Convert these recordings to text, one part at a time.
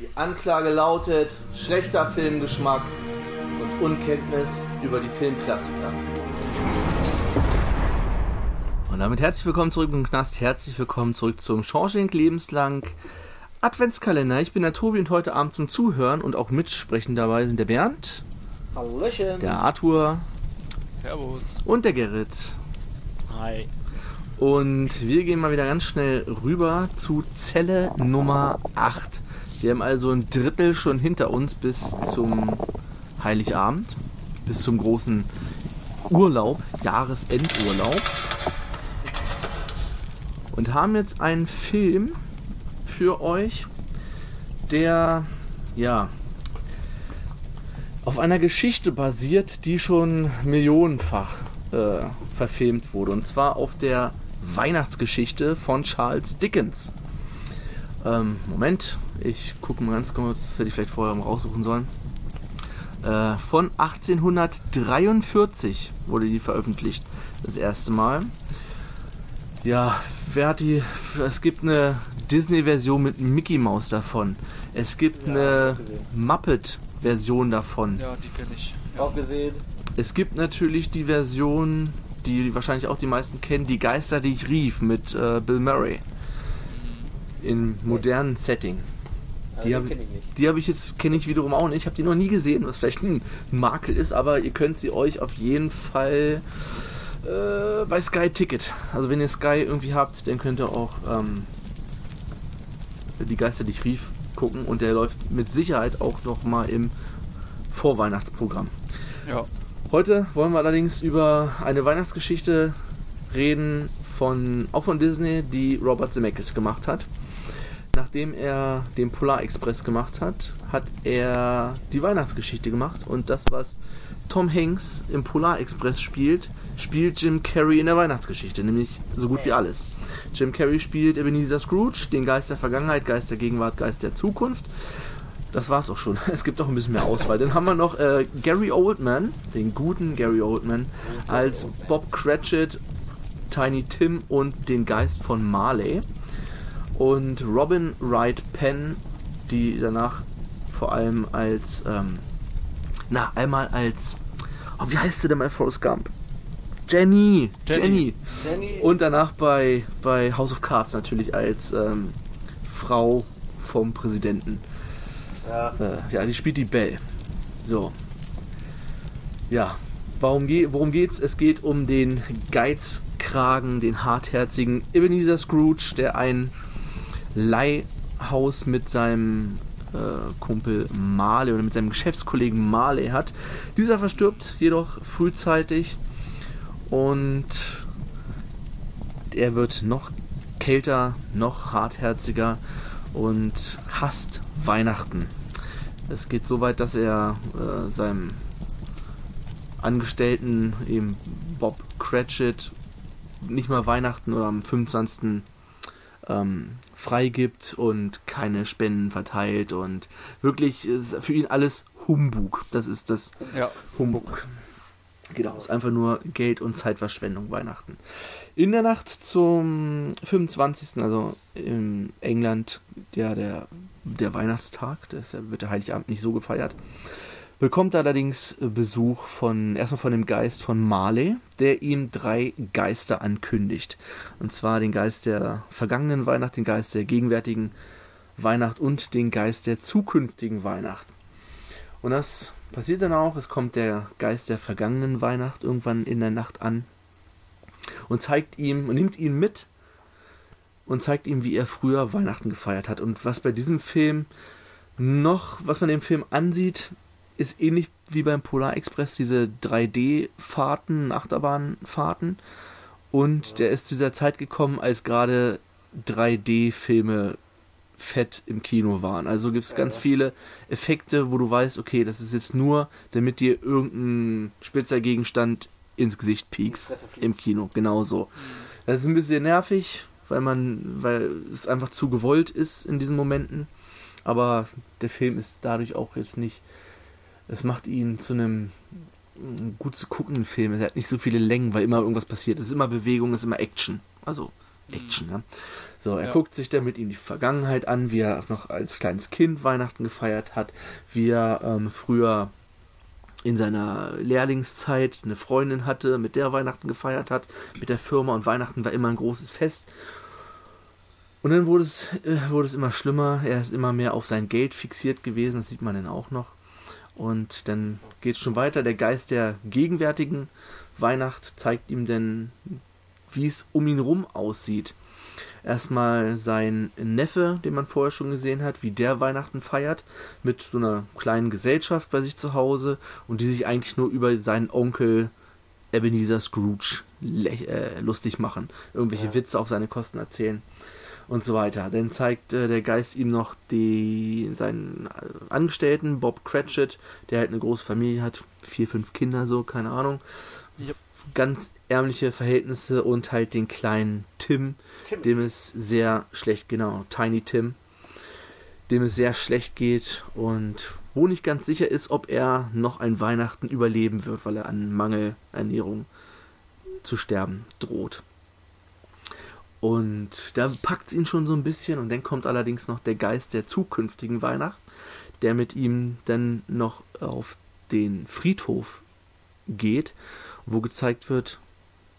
Die Anklage lautet schlechter Filmgeschmack und Unkenntnis über die Filmklassiker. Und damit herzlich willkommen zurück im Knast, herzlich willkommen zurück zum Shawshank Lebenslang Adventskalender. Ich bin der Tobi und heute Abend zum Zuhören und auch mitsprechen dabei sind der Bernd, Hallöchen. der Arthur Servus. und der Gerrit. Hi. Und wir gehen mal wieder ganz schnell rüber zu Zelle Nummer 8. Wir haben also ein Drittel schon hinter uns bis zum Heiligabend, bis zum großen Urlaub, Jahresendurlaub. Und haben jetzt einen Film für euch, der ja auf einer Geschichte basiert, die schon millionenfach äh, verfilmt wurde. Und zwar auf der Weihnachtsgeschichte von Charles Dickens. Ähm, Moment, ich gucke mal ganz kurz, das hätte ich vielleicht vorher mal raussuchen sollen. Äh, von 1843 wurde die veröffentlicht, das erste Mal. Ja, wer hat die. Es gibt eine Disney-Version mit Mickey Mouse davon. Es gibt Ja, eine. Muppet-Version davon. Ja, die kenne ich. Auch gesehen. Es gibt natürlich die Version, die wahrscheinlich auch die meisten kennen, die Geister, die ich rief, mit äh, Bill Murray. Im modernen Setting. Die hab- kenne ich nicht. Die habe ich jetzt, kenne ich wiederum auch nicht. Ich habe die noch nie gesehen, was vielleicht ein Makel ist, aber ihr könnt sie euch auf jeden Fall äh, bei Sky Ticket. Also wenn ihr Sky irgendwie habt, dann könnt ihr auch ähm, die Geister, die ich rief, gucken und der läuft mit Sicherheit auch noch mal im Vorweihnachtsprogramm. Ja. Heute wollen wir allerdings über eine Weihnachtsgeschichte reden, von, auch von Disney, die Robert Zemeckis gemacht hat. Nachdem er den Polar Express gemacht hat, hat er die Weihnachtsgeschichte gemacht und das, was Tom Hanks im Polar Express spielt, spielt Jim Carrey in der Weihnachtsgeschichte, nämlich so gut wie alles. Jim Carrey spielt Ebenezer Scrooge, den Geist der Vergangenheit, Geist der Gegenwart, Geist der Zukunft. Das war's auch schon. Es gibt auch ein bisschen mehr Auswahl. Dann haben wir noch äh, Gary Oldman, den guten Gary Oldman, als Bob Cratchit, Tiny Tim und den Geist von Marley. Und Robin Wright Penn, die danach vor allem als, ähm, na, einmal als, oh, wie heißt sie denn bei Forrest Gump? Jenny, Jenny. Jenny. Und danach bei, bei House of Cards natürlich als ähm, Frau vom Präsidenten. ja. Äh, ja, die spielt die Belle. So. Ja, warum ge worum geht's? Es geht um den Geizkragen, den hartherzigen Ebenezer Scrooge, der ein Leihhaus mit seinem äh, Kumpel Marley oder mit seinem Geschäftskollegen Marley hat. Dieser verstirbt jedoch frühzeitig und er wird noch kälter, noch hartherziger und hasst Weihnachten. Es geht so weit, dass er äh, seinem Angestellten, eben Bob Cratchit, nicht mal Weihnachten oder am 25. Ähm, freigibt und keine Spenden verteilt und wirklich ist für ihn alles Humbug. Das ist das Ja. Humbug. Genau, ist einfach nur Geld und Zeitverschwendung Weihnachten. In der Nacht zum 25., also in England, ja, der, der Weihnachtstag, das wird der Heiligabend nicht so gefeiert, bekommt er allerdings Besuch von, erstmal von dem Geist von Marley, der ihm drei Geister ankündigt. Und zwar den Geist der vergangenen Weihnacht, den Geist der gegenwärtigen Weihnacht und den Geist der zukünftigen Weihnacht. Und das passiert dann auch, es kommt der Geist der vergangenen Weihnacht irgendwann in der Nacht an und zeigt ihm und nimmt ihn mit und zeigt ihm, wie er früher Weihnachten gefeiert hat. Und was bei diesem Film noch, was man dem Film ansieht, ist ähnlich wie beim Polar Express, diese 3D-Fahrten, Achterbahnfahrten. Und der ist zu dieser Zeit gekommen, als gerade 3D-Filme fett im Kino waren. Also gibt es ganz viele Effekte, wo du weißt, okay, das ist jetzt nur, damit dir irgendein spitzer Gegenstand ins Gesicht piekst im Kino. Genau so. Das ist ein bisschen nervig, weil man, weil es einfach zu gewollt ist in diesen Momenten. Aber der Film ist dadurch auch jetzt nicht. Es macht ihn zu einem mm, gut zu guckenden Film. Er hat nicht so viele Längen, weil immer irgendwas passiert. Es ist immer Bewegung, es ist immer Action. Also Action. Ne? So, er Ja. guckt sich dann mit ihm die Vergangenheit an, wie er noch als kleines Kind Weihnachten gefeiert hat, wie er ähm, früher in seiner Lehrlingszeit eine Freundin hatte, mit der Weihnachten gefeiert hat, mit der Firma und Weihnachten war immer ein großes Fest. Und dann wurde es, äh, wurde es immer schlimmer, er ist immer mehr auf sein Geld fixiert gewesen, das sieht man dann auch noch. Und dann geht es schon weiter, der Geist der gegenwärtigen Weihnacht zeigt ihm dann, wie es um ihn rum aussieht. Erstmal sein Neffe, den man vorher schon gesehen hat, wie der Weihnachten feiert, mit so einer kleinen Gesellschaft bei sich zu Hause und die sich eigentlich nur über seinen Onkel Ebenezer Scrooge äh, lustig machen, irgendwelche Ja. Witze auf seine Kosten erzählen und so weiter. Dann zeigt äh, der Geist ihm noch die, seinen äh, Angestellten, Bob Cratchit, der halt eine große Familie hat, vier, fünf Kinder so, keine Ahnung. Yep. Ganz ärmliche Verhältnisse und halt den kleinen Tim, Tim. dem es sehr schlecht, genau, Tiny Tim, dem es sehr schlecht geht und wo nicht ganz sicher ist, ob er noch ein Weihnachten überleben wird, weil er an Mangelernährung zu sterben droht. Und da packt es ihn schon so ein bisschen und dann kommt allerdings noch der Geist der zukünftigen Weihnacht, der mit ihm dann noch auf den Friedhof geht, wo gezeigt wird,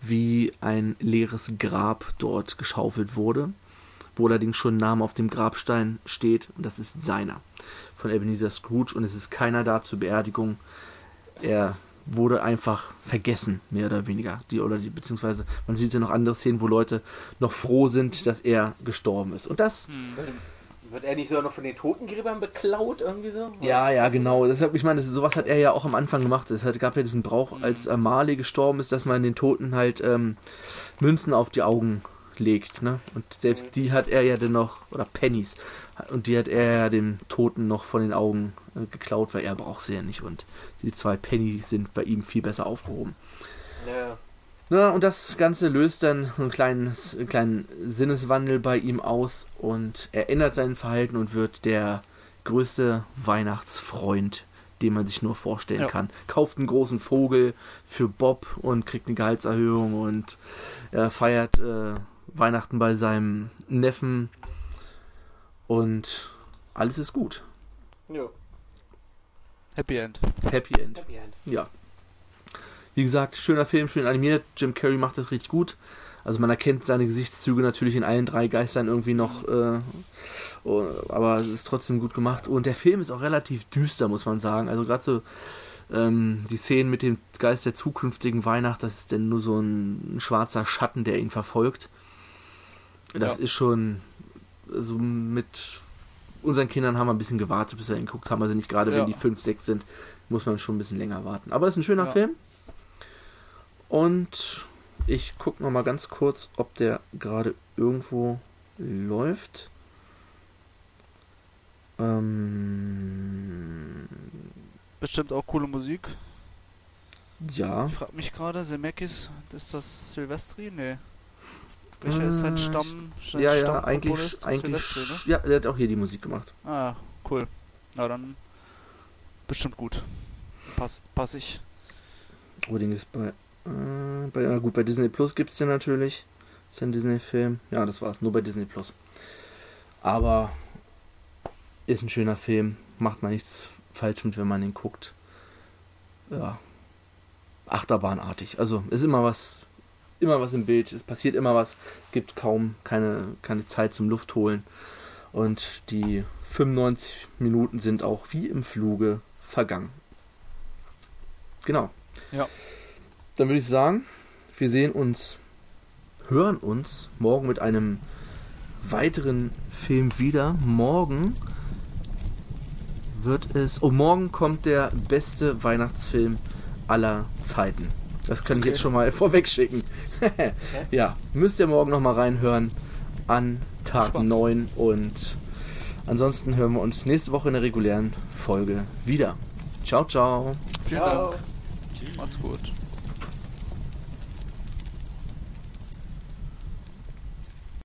wie ein leeres Grab dort geschaufelt wurde, wo allerdings schon ein Name auf dem Grabstein steht und das ist seiner von Ebenezer Scrooge und es ist keiner da zur Beerdigung. Er wurde einfach vergessen, mehr oder weniger. Die, oder die, beziehungsweise man sieht ja noch andere Szenen, wo Leute noch froh sind, dass er gestorben ist. Und das Hm. Wird er nicht sogar noch von den Totengräbern beklaut, irgendwie so? Ja, ja, genau. Deshalb, ich meine, das, sowas hat er ja auch am Anfang gemacht. Es hat, gab ja diesen Brauch, als äh, Marley gestorben ist, dass man den Toten halt ähm, Münzen auf die Augen legt. Ne? Und selbst die hat er ja dann noch, oder Pennies, und die hat er ja dem Toten noch von den Augen äh, geklaut, weil er braucht sie ja nicht. Und die zwei Penny sind bei ihm viel besser aufgehoben. Ja. Na, und das Ganze löst dann so einen, kleines, einen kleinen Sinneswandel bei ihm aus und er ändert sein Verhalten und wird der größte Weihnachtsfreund, den man sich nur vorstellen Ja. kann. Kauft einen großen Vogel für Bob und kriegt eine Gehaltserhöhung und er feiert äh, Weihnachten bei seinem Neffen und alles ist gut. Ja. Happy End. Happy End. Happy End. Ja. Wie gesagt, schöner Film, schön animiert. Jim Carrey macht das richtig gut. Also man erkennt seine Gesichtszüge natürlich in allen drei Geistern irgendwie noch, äh, oh, aber es ist trotzdem gut gemacht. Und der Film ist auch relativ düster, muss man sagen. Also gerade so ähm, die Szenen mit dem Geist der zukünftigen Weihnacht, das ist denn nur so ein, schwarzer Schatten, der ihn verfolgt. Das Ja. ist schon, also mit unseren Kindern haben wir ein bisschen gewartet, bis wir ihn geguckt haben. Also nicht gerade, wenn Ja. die 5, 6 sind, muss man schon ein bisschen länger warten. Aber es ist ein schöner Ja. Film. Und ich gucke noch mal ganz kurz, ob der gerade irgendwo läuft. Ähm, Bestimmt auch coole Musik. ja. Ich frag mich gerade, Zemeckis, ist das Silvestri? Nee. Welcher ist sein Äh, Stamm? Sein Ja, ja, Stammkomponist? eigentlich, eigentlich. Silvestri, ne? Ja, der hat auch hier die Musik gemacht. Ah, cool. Na dann bestimmt gut. Passt, pass ich. Odin ist bei, äh, bei. Ja, gut, bei Disney Plus gibt es den natürlich. Ist ja ein Disney-Film. Ja, das war's. Nur bei Disney Plus. Aber ist ein schöner Film. Macht man nichts falsch mit, wenn man ihn guckt. Ja. Achterbahnartig. Also ist immer was. Immer was im Bild. Es passiert immer was. Gibt kaum keine, keine Zeit zum Luftholen. Und die 95 Minuten sind auch wie im Fluge vergangen. Genau. Ja. Dann würde ich sagen, wir sehen uns, hören uns morgen mit einem weiteren Film wieder. Morgen wird es. Oh, morgen kommt der beste Weihnachtsfilm aller Zeiten. Das kann ich Okay. jetzt schon mal vorweg schicken. ja, müsst ihr morgen nochmal reinhören an Tag Spannend. 9 und ansonsten hören wir uns nächste Woche in der regulären Folge wieder. Ciao, ciao. Vielen Ciao. Dank. Macht's gut.